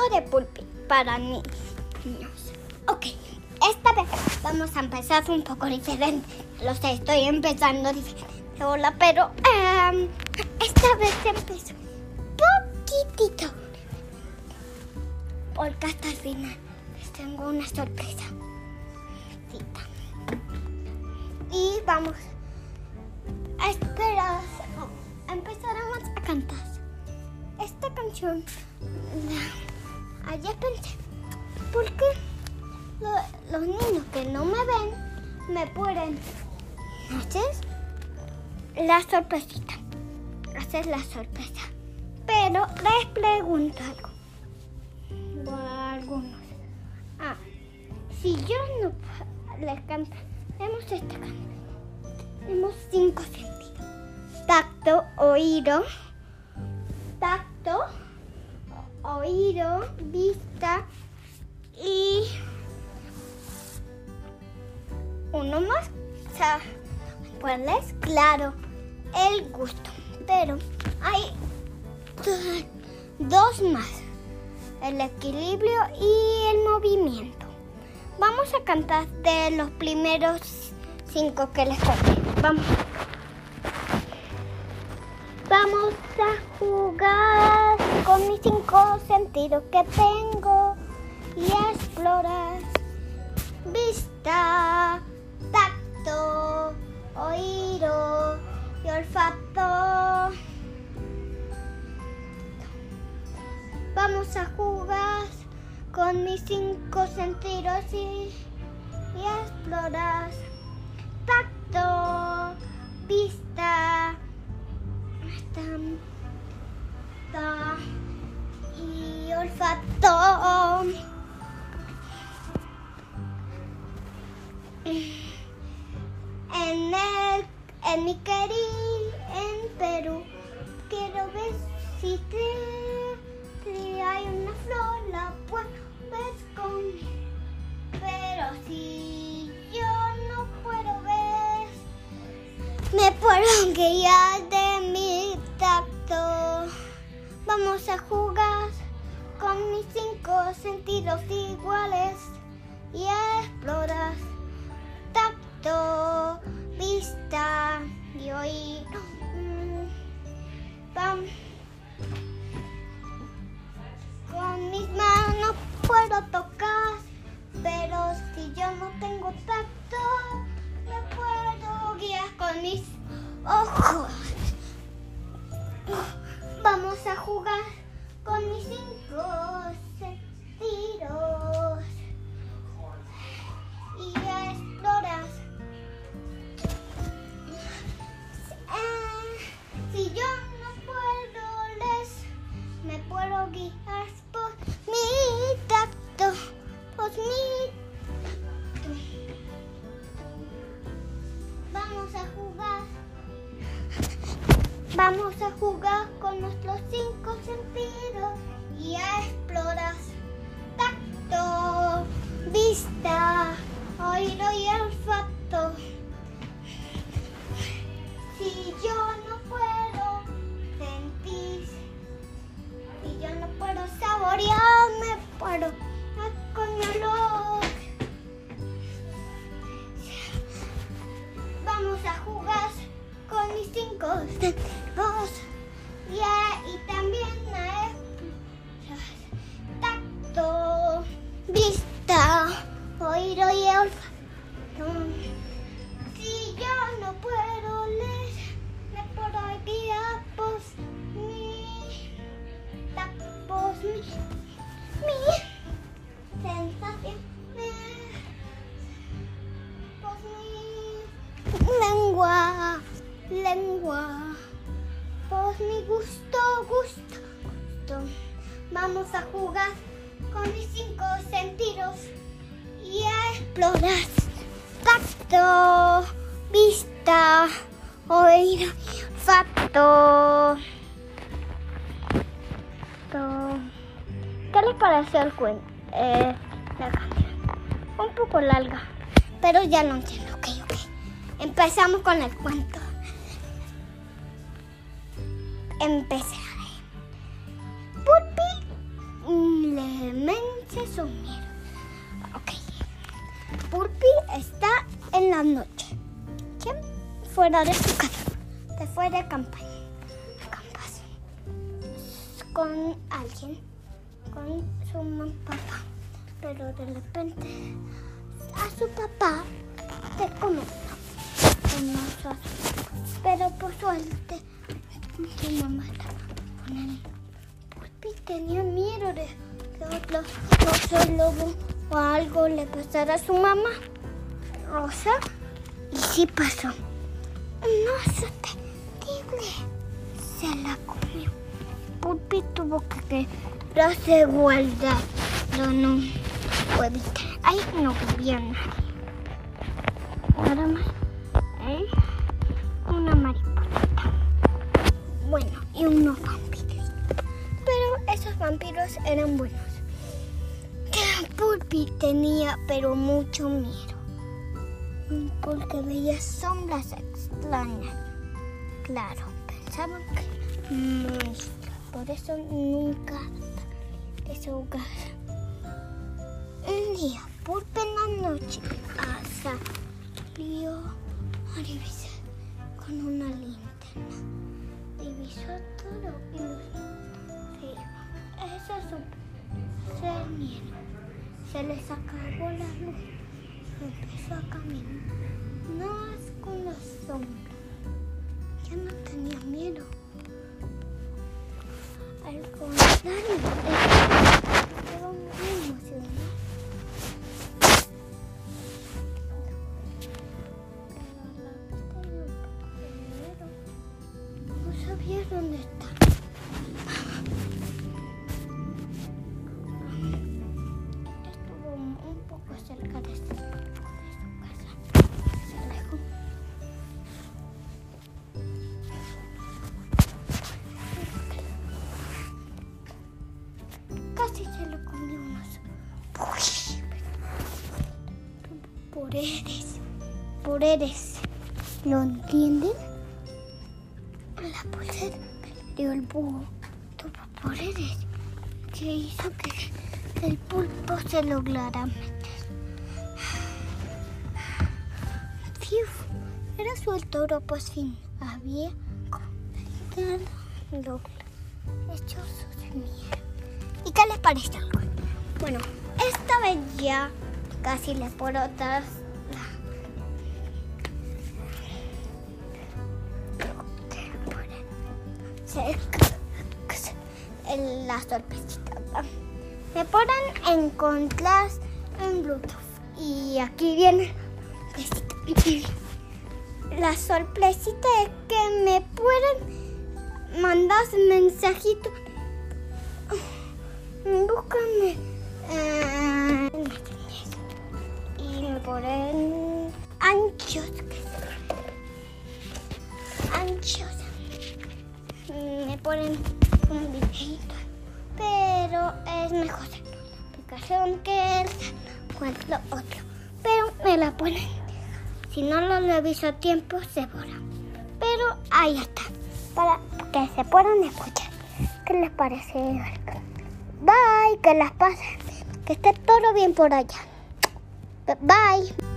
de Pulpi para niños. Ok, esta vez vamos a empezar un poco diferente. Lo sé, estoy empezando diferente. Hola, pero em, esta vez empezó poquitito. Porque hasta el final les tengo una sorpresa. Y vamos a esperar. Empezaremos a cantar. Esta canción la, ayer pensé, ¿por qué lo- los niños que no me ven me pueden hacer la sorpresita? Hacer la sorpresa. Pero les pregunto algo. Algunos. Ah, si yo no les canto, tenemos esta canción. Tenemos cinco sentidos. Tacto, oído, tacto, oído, vista y uno más. O sea, ¿cuál es? Claro, el gusto. Pero hay dos más. El equilibrio y el movimiento. Vamos a cantar de los primeros cinco que les conté. Vamos. Vamos a jugar con mis cinco sentidos que tengo y explorar. Vista, tacto, oído y olfato. Vamos a jugar con mis cinco sentidos y, y explorar. Si te, si hay una flor, la puedes conmigo. Pero si yo no puedo ver, me puedo guiar de mi tacto. Vamos a jugar con mis cinco sentidos iguales y explorar tacto, vista y oído. Mm, Vamos a jugar. Vamos a jugar con nuestros cinco sentidos y a explorar. Tacto, vista, Vamos a jugar con mis cinco. Y, a- y lengua, por mi gusto, gusto, gusto. Vamos a jugar con mis cinco sentidos y a explorar. Tacto, vista, oído, y olfato. To- ¿Qué les parece el cuento? Eh, la canción. Un poco larga, pero ya lo entiendo. Ok, ok. Empezamos con el cuento. Empezaré. Pulpi mm, le Ese es un miedo. Ok. Pulpi está en la noche. ¿Quién? Fuera de su casa. Se fue de campaña. Campas. Con alguien. Con su papá. Pero de repente a su papá se conoce. Pero por suerte su mamá estaba con él. Pulpi tenía miedo de que otro oso lobo o algo le pasara a su mamá. Rosa. Y sí pasó. Un oso terrible. Se la comió. Pulpi tuvo que quedarse guardado en un huevito. Ahí no vivía nadie. Nada más. ¿Eh? Una mariposita. Bueno, y unos vampiros. Pero esos vampiros eran buenos. Pulpi tenía pero mucho miedo. Porque veía sombras extrañas. Claro, pensaban que monstruos. Por eso nunca de su hogar. Un día, Pulpi en la noche, salió a revisar con una linterna. Divisó todo y los sí, Eso es un ser miedo. Se les acabó la luz. Empezó a caminar. No es con los sombras. Ya no tenía miedo. Al contrario, estaba Dónde estaba. Estuvo un poco cerca de su, de su casa. Se alejó. Casi se lo comió un oso. Por eres, por eres. ¿Lo entienden? Que le dio el búho tuvo poderes que hizo que el pulpo se lograra meter. Fiu, era suelto pues fin. Había logrado hecho su semilla. ¿Y qué les parece? Bueno, esta vez ya casi le puedo en la sorpresita. Me pueden encontrar en Bluetooth. Y aquí viene la sorpresita es que me pueden mandar mensajito. Búscame. eh, y me ponen. Anchos ponen un videito, pero es mejor la aplicación que el lo otro. Pero me la ponen. Si no lo reviso a tiempo, se borra. Pero ahí está, para que se puedan escuchar. ¿Qué les parece? Bye, que las pasen. Que esté todo bien por allá. Bye.